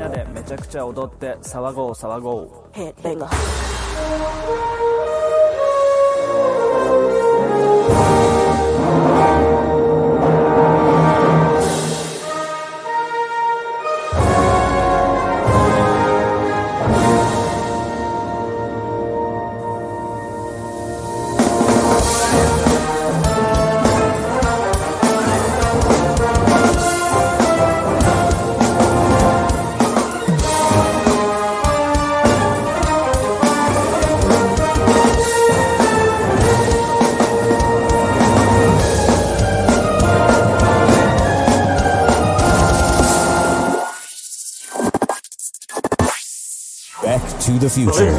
なでめちゃくちゃ踊って騒ごう騒ごう。to the future.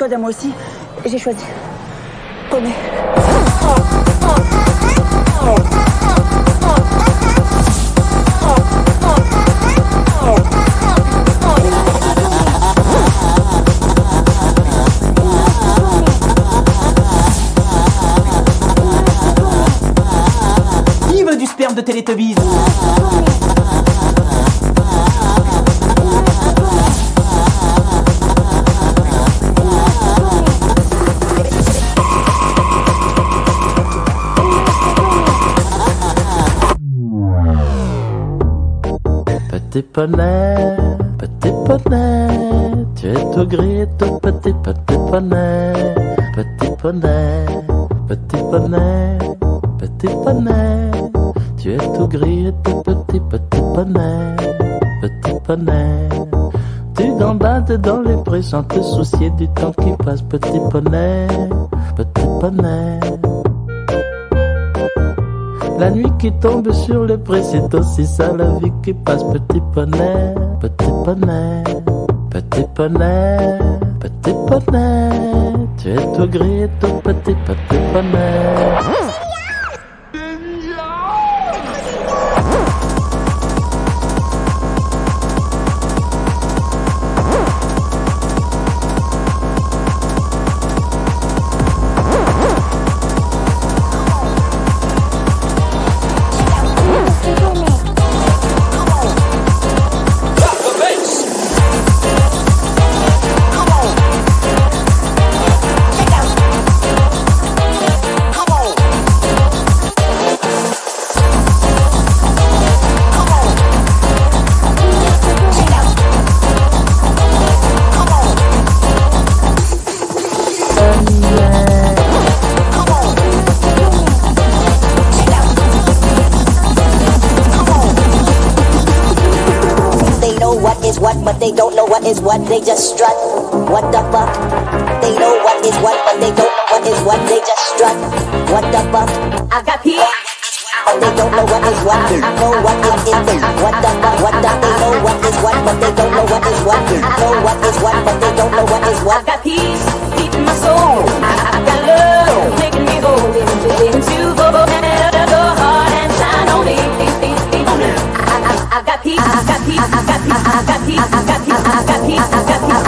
Code à moi aussi. J'ai choisi. Poney. Qui veut du sperme de Télétubbies poney, petit poney, tu es tout gris, tout petit, petit poney, petit poney, petit poney, petit poney, tu es tout gris tout petit, petit poney, petit poney. Tu gambades dans les prés sans te soucier du temps qui passe, petit poney, petit poney. La nuit qui tombe sur le pré, c'est ça la vie qui passe. Petit poney, petit poney, petit poney, petit poney. Tu es tout gris tout petit, petit poney. What is what. They just strut. What the fuck? They know what is what, but they don't know what is what. They just strut. What the fuck? I got peace. But they don't know what is what. they Know what it is. What the fuck? What the? They know what is what, but they don't know what is what. they Know what is what, but they don't know what is what. I got peace deep in my soul. I, got love making me whole. Into the the heart and shine on me. I got peace. I got peace. I got peace. I got peace. I, I,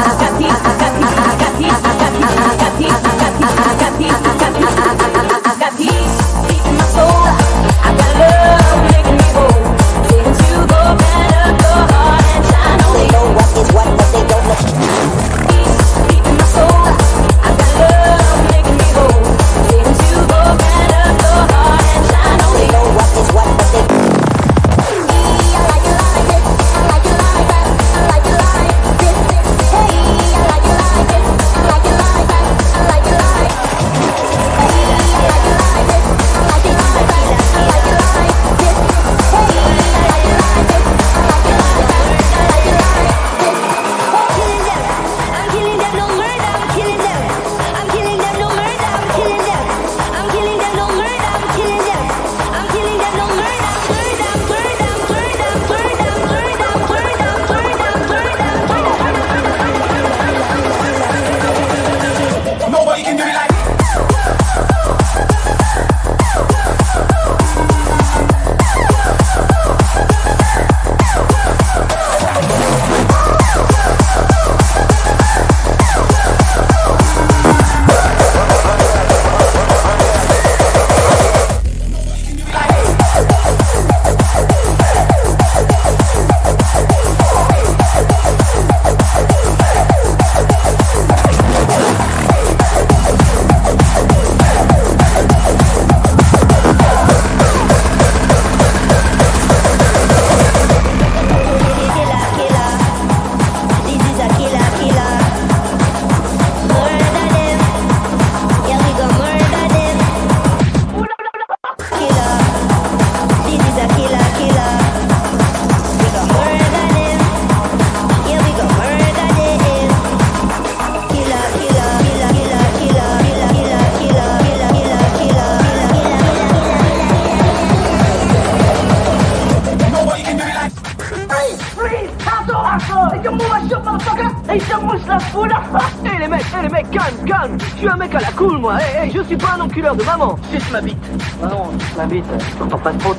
Ah ma bite, t'entends pas trop.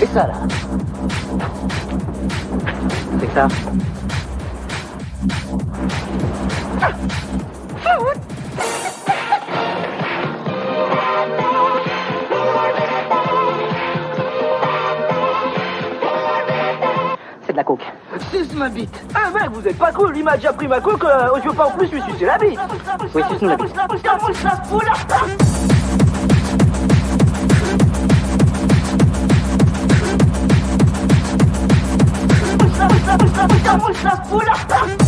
Et ça là C'est ça. C'est de la coke. Suce ma bite Eh mec, vous êtes pas cool, il m'a déjà pris ma coque, euh, je veux pas en plus lui sucer la bite Oui, suce-nous la bite. Kamu 让他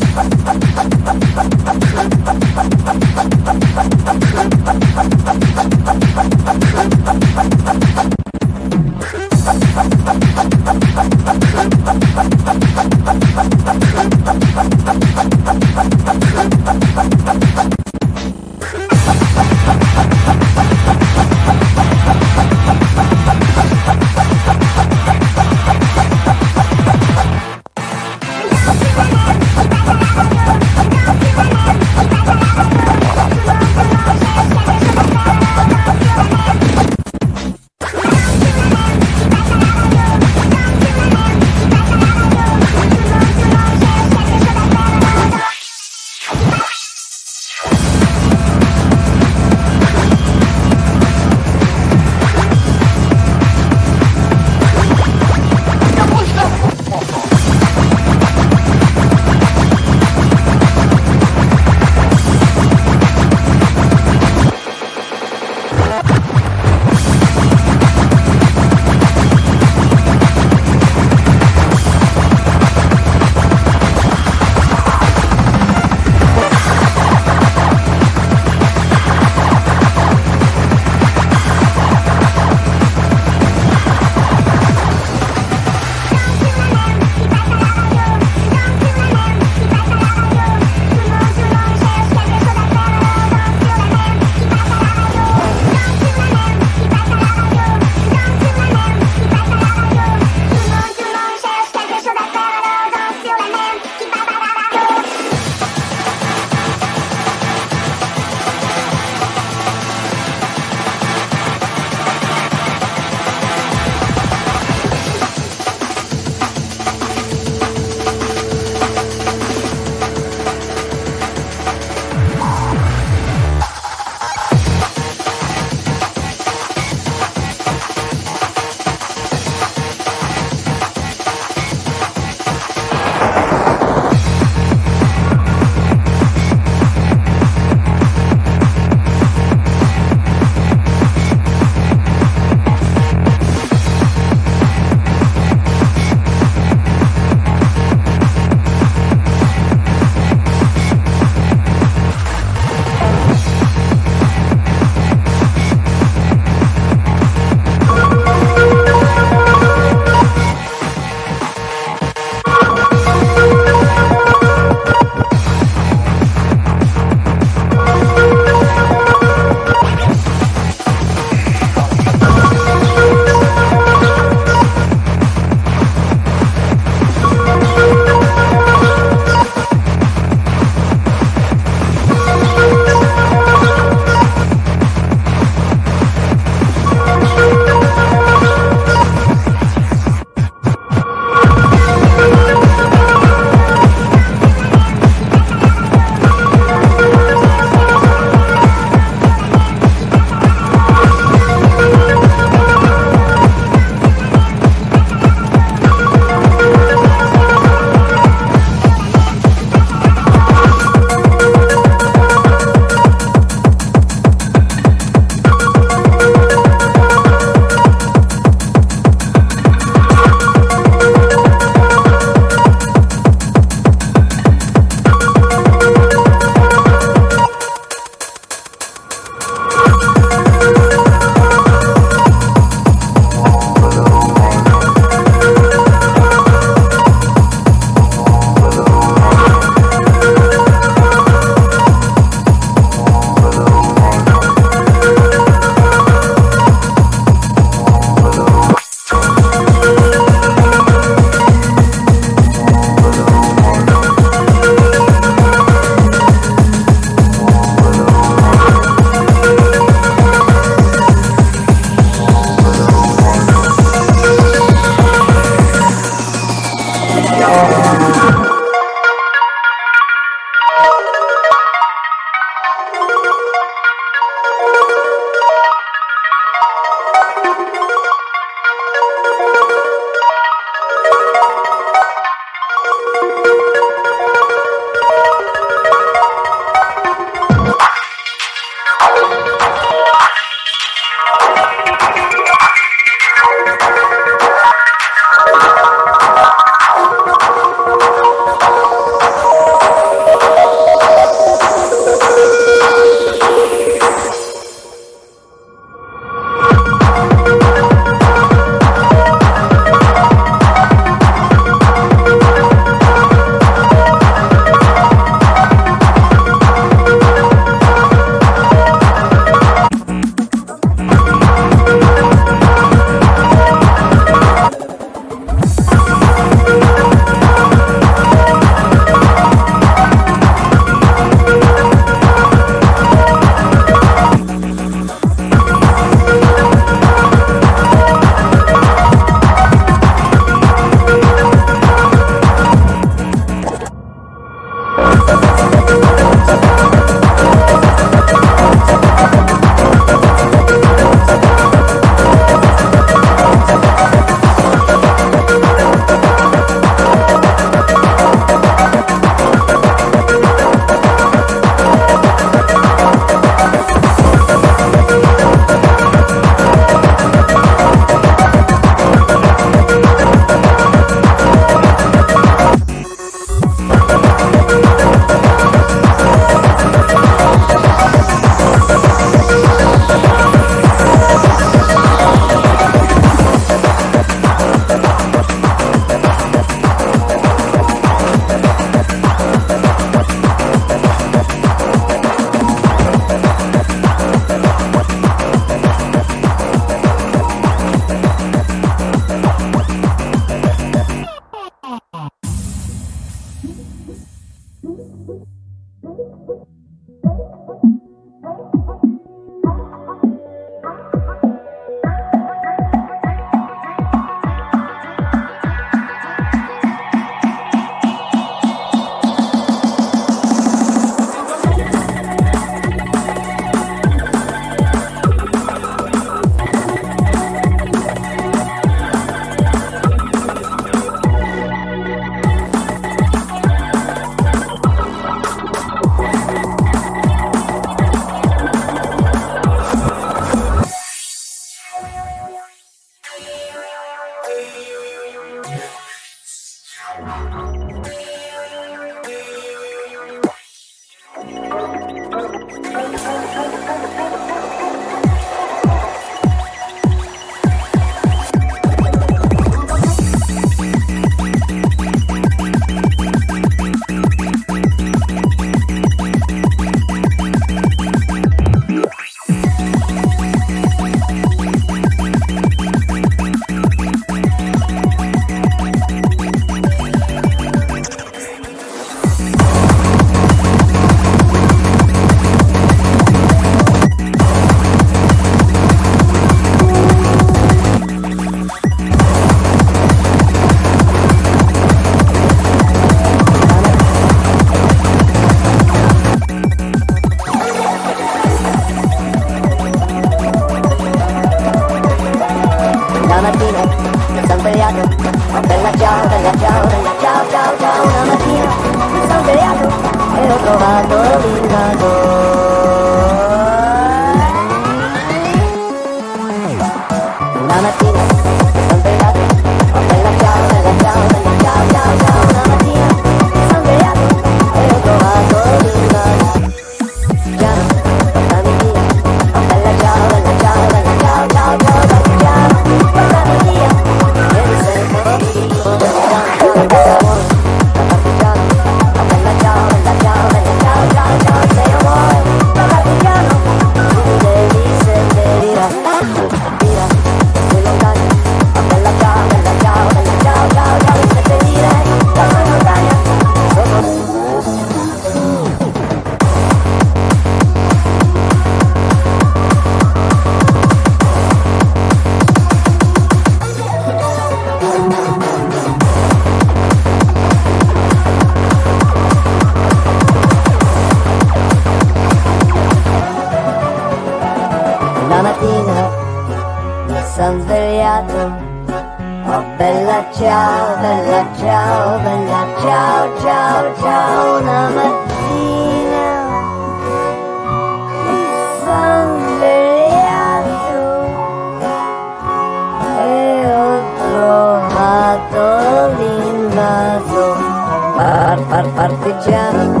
partigiano,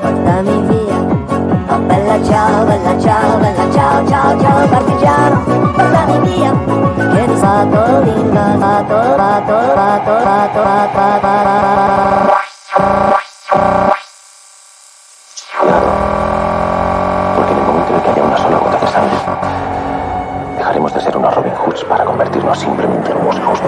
portami via. Oh bella ciao, bella ciao, bella ciao, ciao, ciao partigiano, portami via. Che mi fatto linda, fatto, fatto, fatto, fatto, fatto, fatto. Porque en el momento en que haya una sola gota de sangre, dejaremos de ser unos Robin Hoods para convertirnos simplemente en unos hijos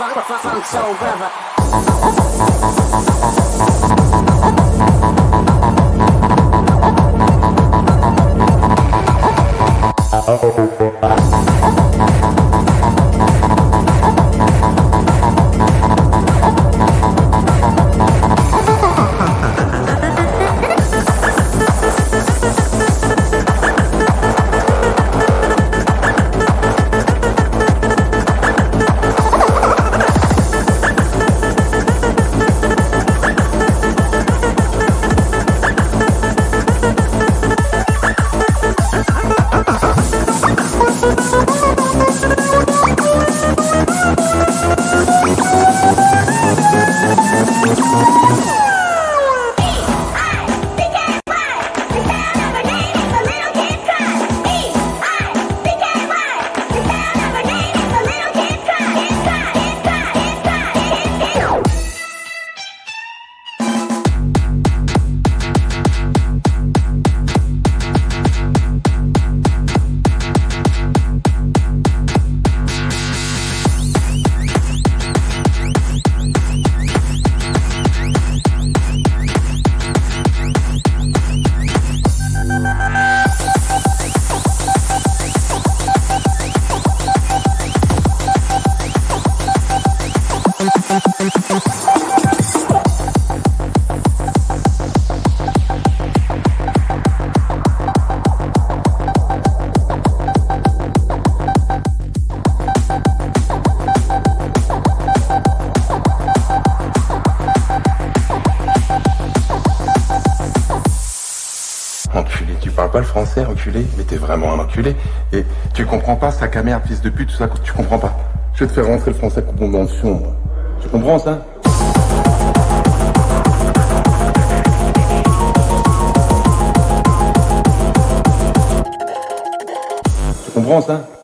funk, funk, funk, soul brother. Mais t'es vraiment un enculé. Et tu comprends pas, sac à merde, fils de pute, tout ça, tu comprends pas. Je vais te faire rentrer le français comme dans le fion. Tu comprends ça? Tu comprends ça?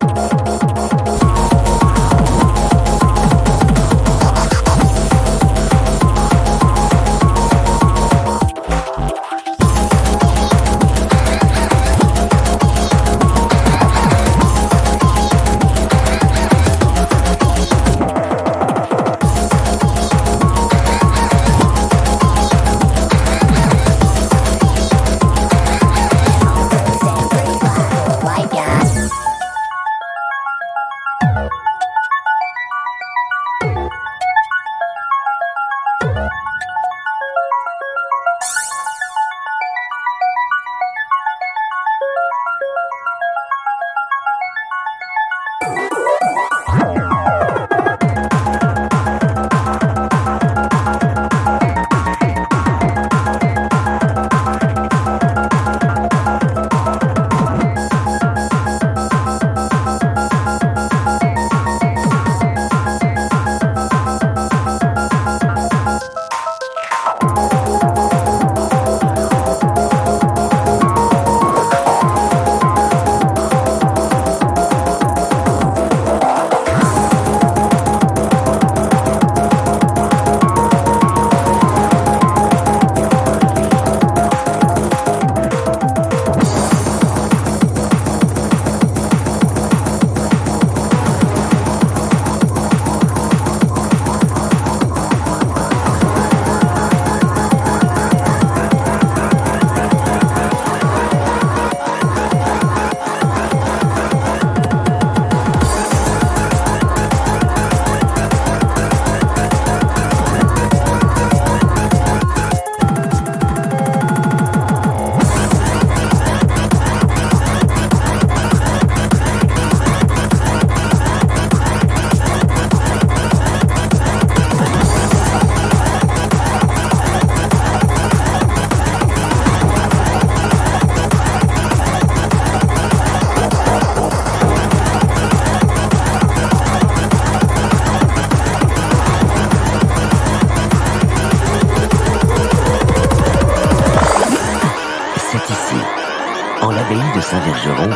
Saint-Vergeron,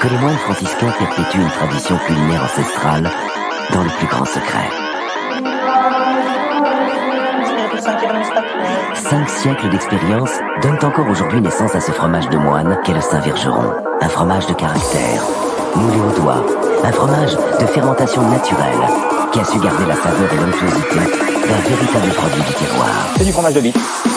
que les moines franciscains perpétuent une tradition culinaire ancestrale dans le plus grand secret. Cinq siècles d'expérience donnent encore aujourd'hui naissance à ce fromage de moine qu'est le Saint-Vergeron. Un fromage de caractère, moulé au doigt, Un fromage de fermentation naturelle qui a su garder la saveur et l'onctuosité d'un véritable produit du terroir. C'est du fromage de bite.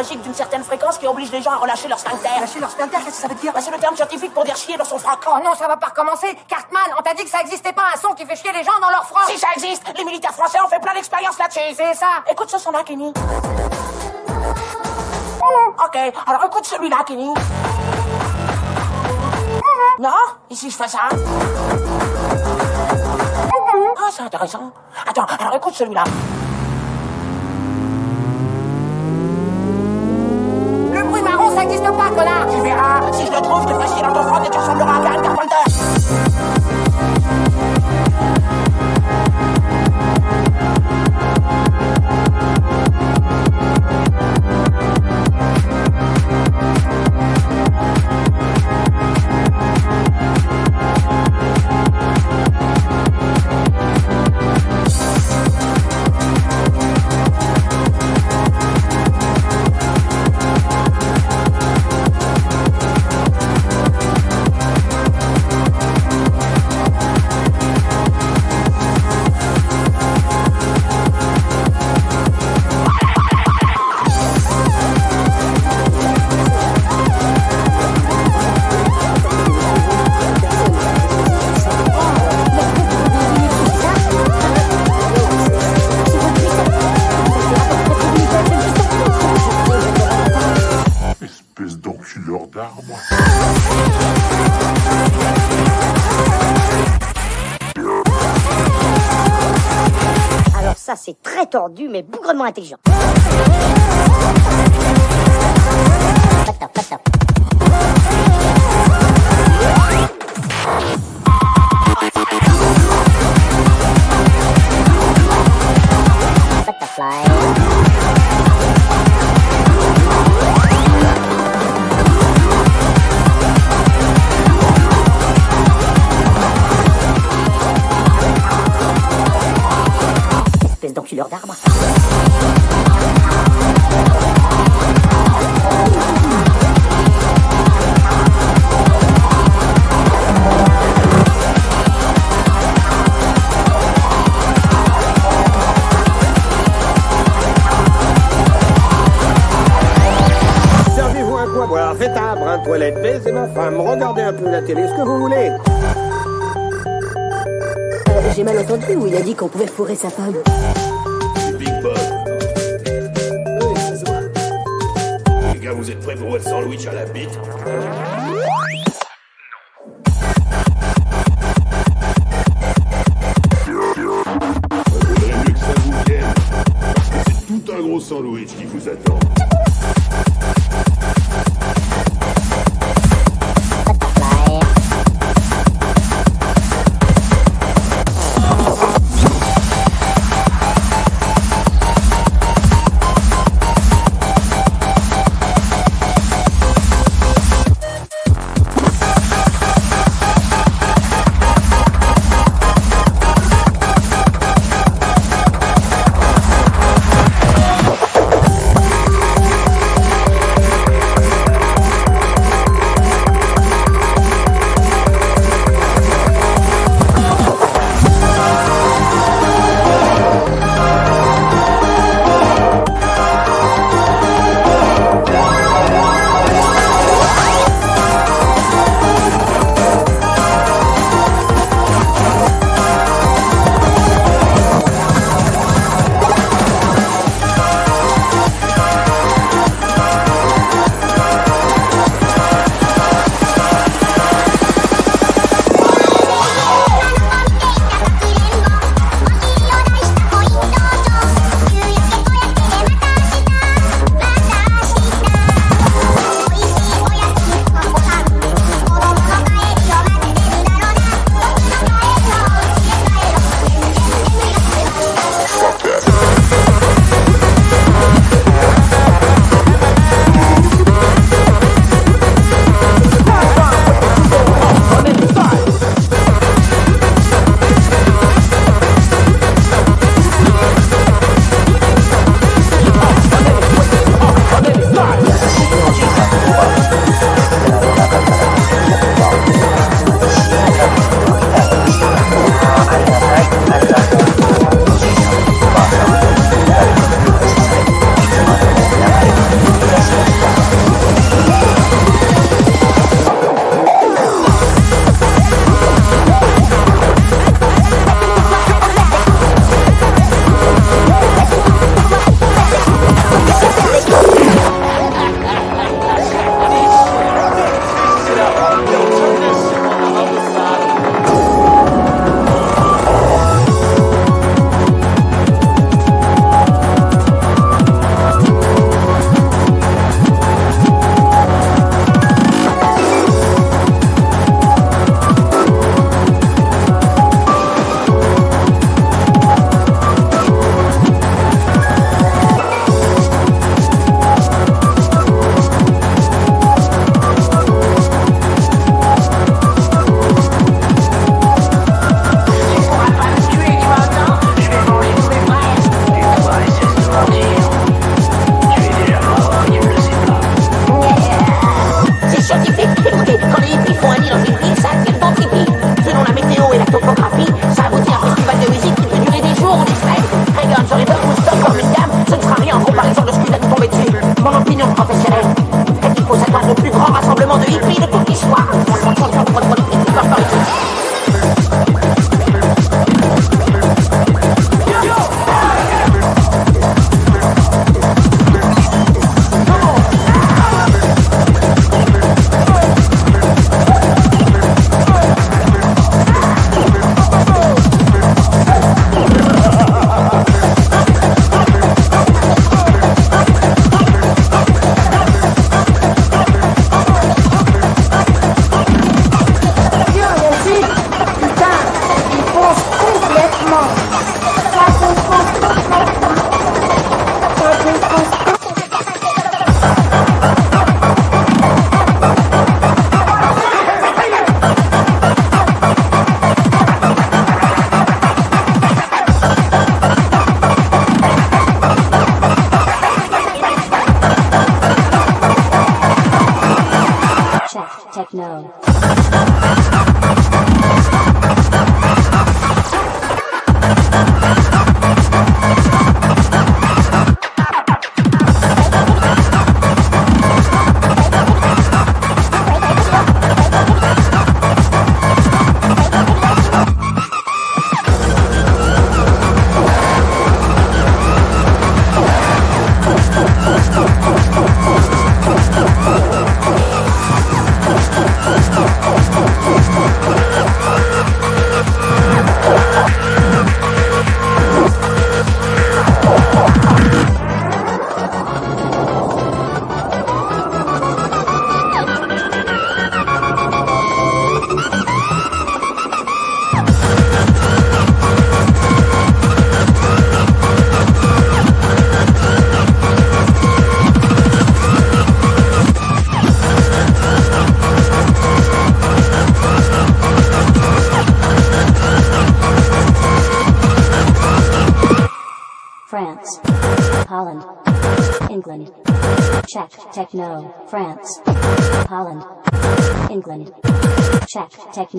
Magique d'une certaine fréquence qui oblige les gens à relâcher leur sphincter. Relâcher leur sphincter, qu'est-ce que ça veut dire? Bah, C'est le terme scientifique pour dire chier dans son froc. Oh non, ça va pas recommencer. Cartman, on t'a dit que ça existait pas un son qui fait chier les gens dans leur froc. Si ça existe, les militaires français ont fait plein d'expériences là-dessus. C'est ça. Écoute ce son-là, Kenny. Ok, alors écoute celui-là, Kenny. Non? Ici, je fais ça? Ah, c'est intéressant. Attends, alors écoute celui-là. Tu verras, si je le trouve, je te ferai chier dans ton froc et tu ressembleras à tordu, mais bougrement intelligent. Toilette, baisez ma femme, regardez un peu la télé, ce que vous voulez. Euh, J'ai mal entendu où il a dit qu'on pouvait fourrer sa femme. Big Bob. Oui, ça se voit. Les gars, vous êtes prêts pour votre sandwich à la bite?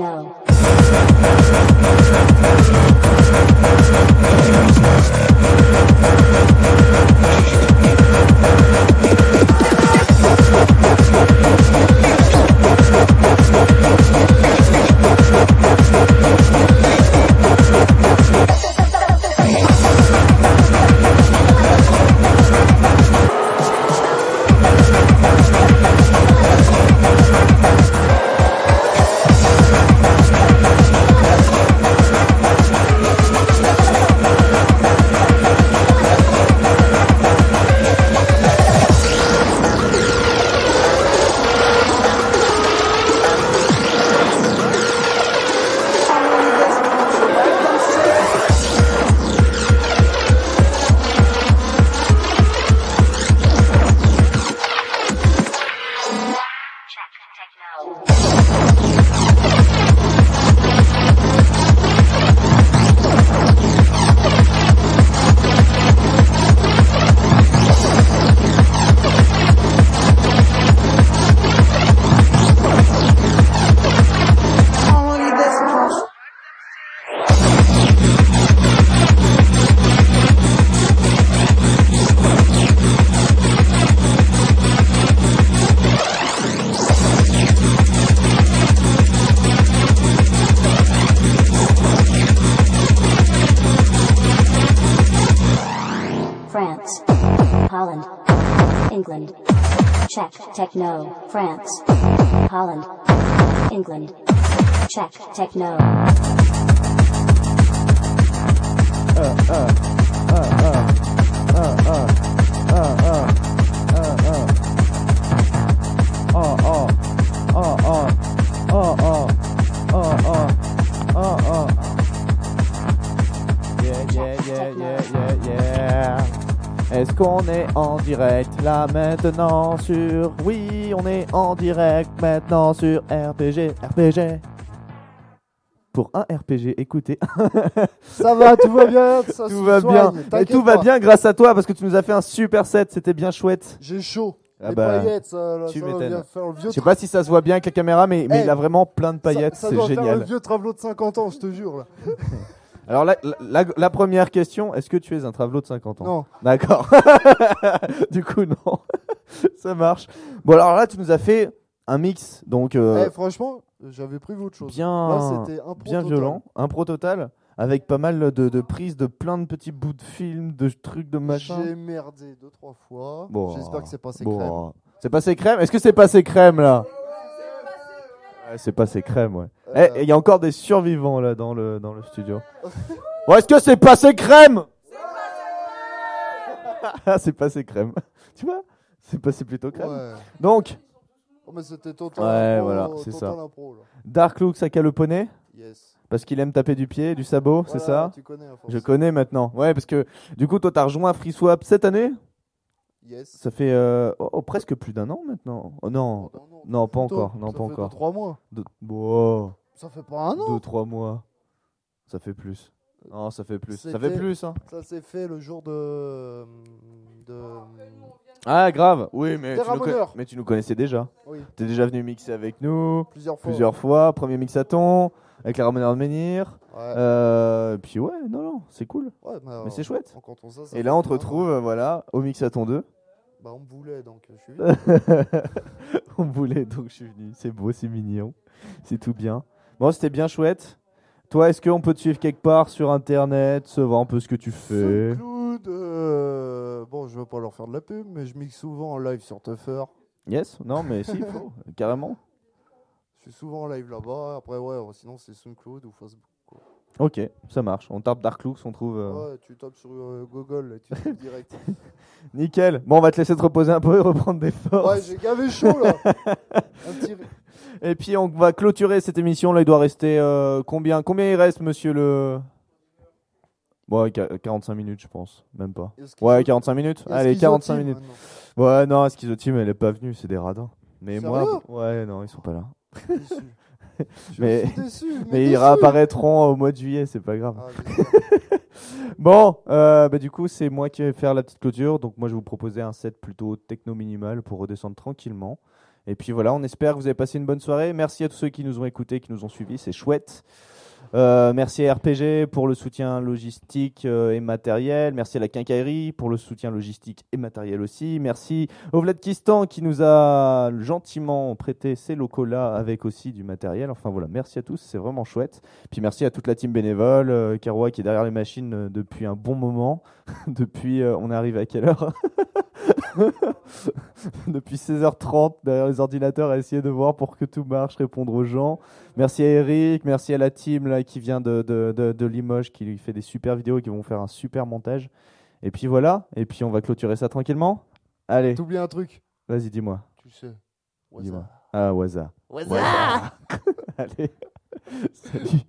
No. Techno, France, Holland, England, Czech techno. Oh, Est-ce qu'on est en direct là maintenant sur... Oui, on est en direct maintenant sur RPG, RPG. Pour un RPG, écoutez. Ça va, tout va bien, ça tout va soigne, bien. Et tout va bien grâce à toi parce que tu nous as fait un super set, c'était bien chouette. J'ai chaud. Ah Les bah, paillettes, ça, là, tu ça va m'étonnes. bien faire le vieux Je sais pas si ça se voit bien avec la caméra, mais, mais Eh, il a vraiment plein de paillettes, ça c'est doit faire génial. le vieux travelot de 50 ans, je te jure. Là. Alors la, la, la première question, est-ce que tu es un travelot de 50 ans? Non. D'accord. du coup non. Ça marche. Bon alors là tu nous as fait un mix donc euh, Eh, franchement, j'avais prévu autre chose. bien Là, c'était un pro bien total. violent, un pro total avec pas mal de, de prises de plein de petits bouts de films, de trucs de machin. J'ai merdé deux trois fois. Bon, J'espère que c'est passé bon. crème. C'est passé crème? Est-ce que c'est passé crème là? Ouais, c'est passé crème, ouais. Eh, Euh. il y a encore des survivants là dans le, dans le studio. bon, est-ce que c'est passé crème Ah, c'est passé crème. Tu vois? C'est passé plutôt crème. Ouais. Donc, Oh, mais c'était total ouais, voilà, c'est total ça. là. Dark Look, le poney? Yes. Parce qu'il aime taper du pied, du sabot, c'est Voilà, ça? tu connais, à force. Je connais maintenant. Ouais, parce que du coup, toi, t'as rejoint FreeSwap cette année? Yes. Ça fait euh, oh, oh, presque plus d'un an maintenant. Oh non, non, pas encore, non, Ça pas encore. deux, trois mois. Deux- Wow. Ça fait pas un an. Deux, trois mois. Ça fait plus. Non, ça fait plus. Ça C'était- fait plus, hein. Ça s'est fait le jour de. de... Ah, grave. Oui, mais Des tu, nous conna- Ramoneurs. mais tu nous connaissais déjà. Oui. T'es déjà venu mixer avec nous. Plusieurs fois. Plusieurs fois. Premier mixaton. Avec la Ramoneur de Menhir. Ouais. Euh, puis ouais, non, non, c'est cool. Ouais, mais, mais euh, c'est chouette. en comptant ça, ça Et fait là, on te retrouve, euh, voilà, au mixaton 2. Bah, on me voulait donc euh, je suis venu. on voulait, donc je suis venu. C'est beau, c'est mignon. C'est tout bien. Bon, c'était bien chouette. Toi, est-ce qu'on peut te suivre quelque part sur internet, savoir un peu ce que tu fais? SoundCloud, euh, bon, je veux pas leur faire de la pub, mais je mixe souvent en live sur Tuffer. Yes Non, mais si, faut, carrément. Je suis souvent en live là-bas. Après, ouais, sinon c'est SoundCloud ou Facebook. quoi. Ok, ça marche. On tape Dark Looks, on trouve. euh, Ouais, tu tapes sur euh, Google et tu trouves direct. Nickel. Bon, on va te laisser te reposer un peu et reprendre des forces. Ouais, j'ai gavé chaud là. Un petit- Et puis on va clôturer cette émission. Là, il doit rester euh, combien Combien il reste, monsieur le Ouais, qua- 45 minutes, je pense. Même pas. Ouais, 45 minutes. Allez, Schizo 45 Team minutes. Ouais, non, Schizo Team, elle est pas venue, c'est des radins. Mais moi, ouais, non, ils sont pas là. Mais mais ils réapparaîtront au mois de juillet, c'est pas grave. Ah, bon, euh, bah, du coup, c'est moi qui vais faire la petite clôture. Donc, moi, je vais vous proposer un set plutôt techno minimal pour redescendre tranquillement. Et puis voilà, on espère que vous avez passé une bonne soirée. Merci à tous ceux qui nous ont écoutés, qui nous ont suivis, c'est chouette. Euh, merci à RPG pour le soutien logistique euh, et matériel. Merci à la Quincaillerie pour le soutien logistique et matériel aussi. Merci au Vladkistan qui nous a gentiment prêté ces locaux-là avec aussi du matériel. Enfin voilà, merci à tous, c'est vraiment chouette. Puis merci à toute la team bénévole, euh, Keroa qui est derrière les machines euh, depuis un bon moment. depuis, on est arrivé à quelle heure? Depuis 16h30 derrière les ordinateurs à essayer de voir pour que tout marche, répondre aux gens. Merci à Eric, merci à la team là qui vient de, de, de, de Limoges qui lui fait des super vidéos et qui vont faire un super montage. Et puis voilà, et puis on va clôturer ça tranquillement. Allez. T'oublies un truc? Vas-y, dis-moi. Tu sais. Dis-moi. Ah, Waza. Waza. Allez. Salut.